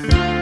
All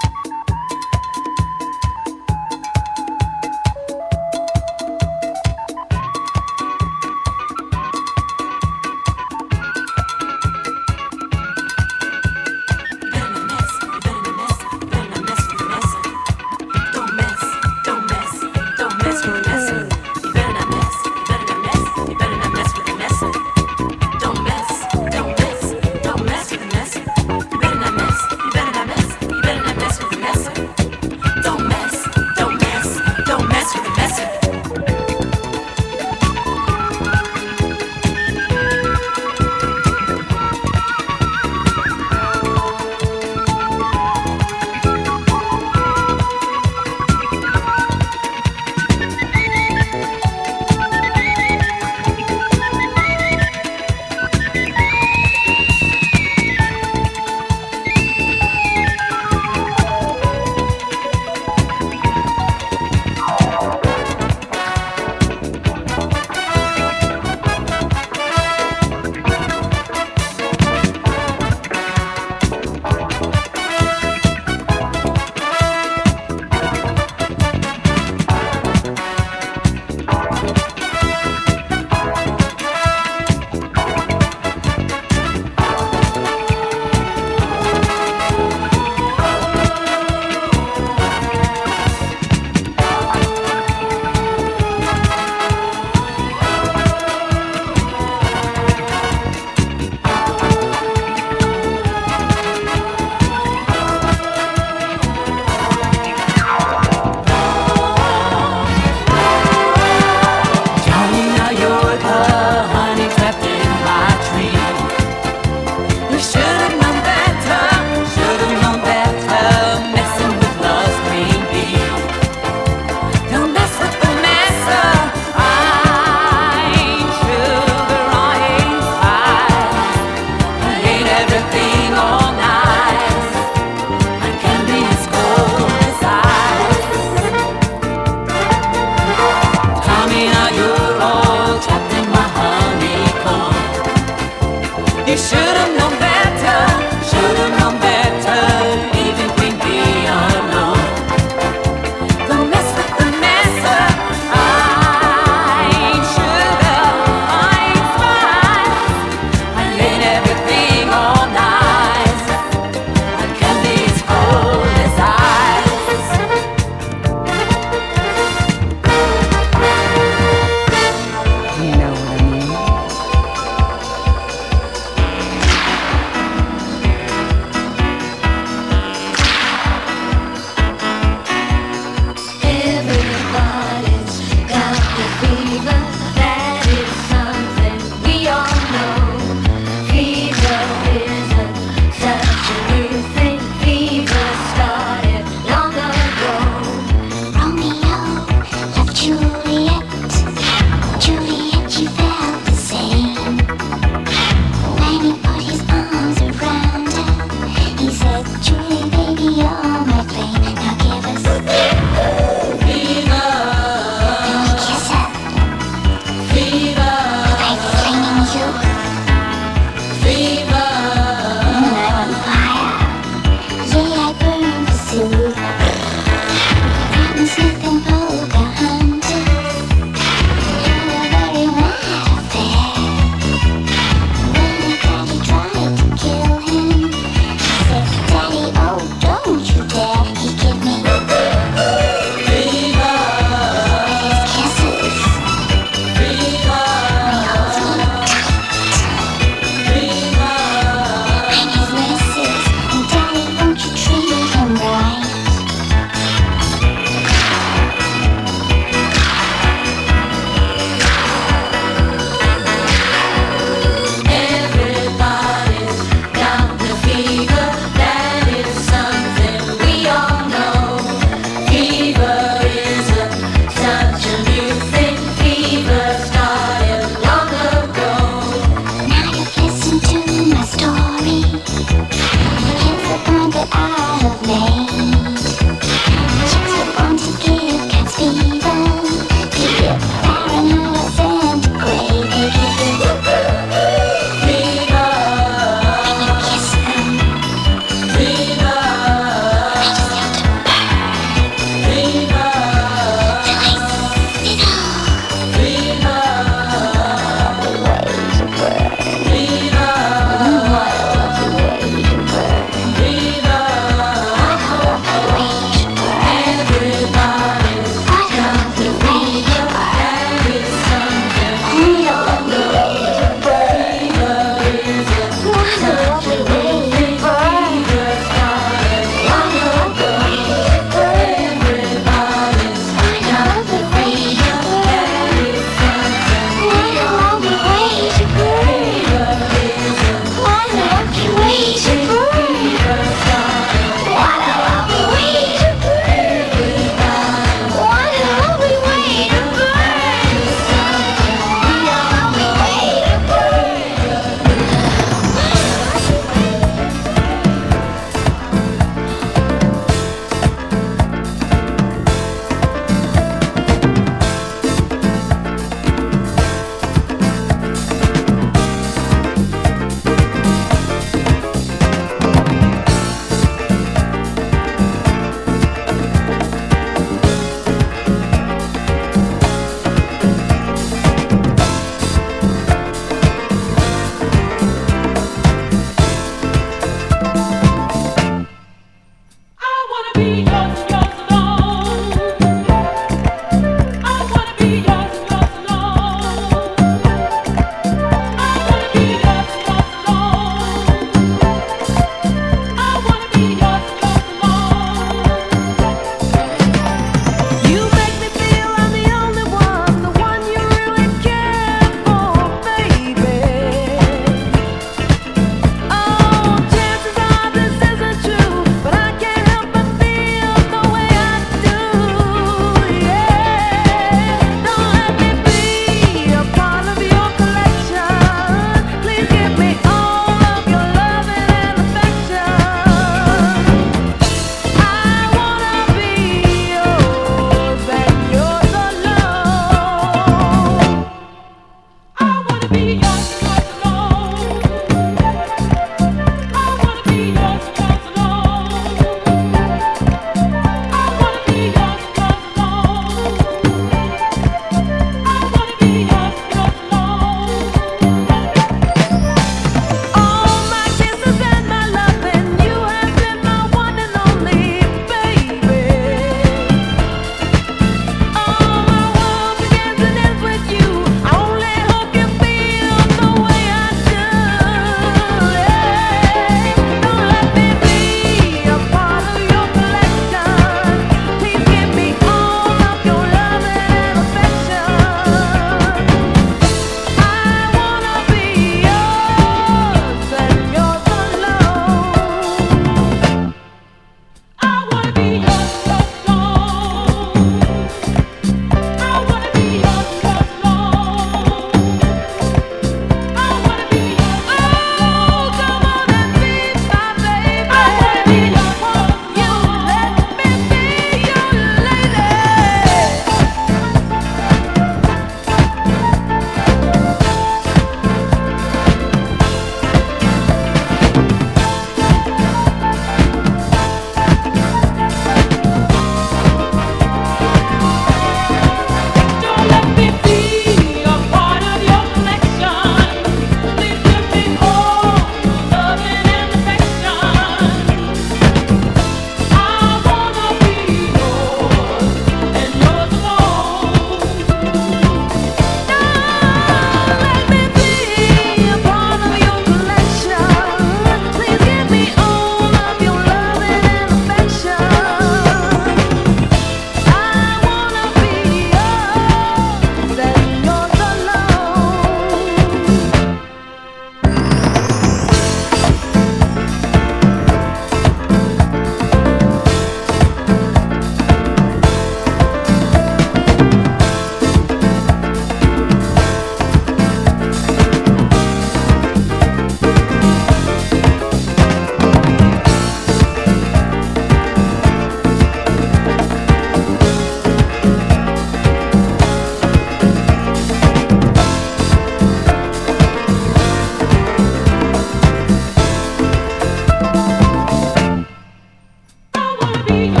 be.